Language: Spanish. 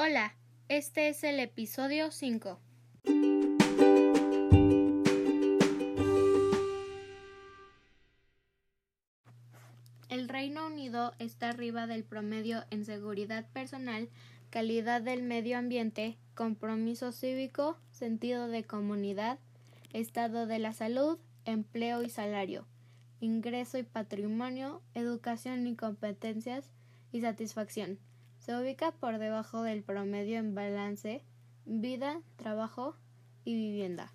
Hola, este es el episodio 5. El Reino Unido está arriba del promedio en seguridad personal, calidad del medio ambiente, compromiso cívico, sentido de comunidad, estado de la salud, empleo y salario, ingreso y patrimonio, educación y competencias y satisfacción. Se ubica por debajo del promedio en balance, vida, trabajo y vivienda.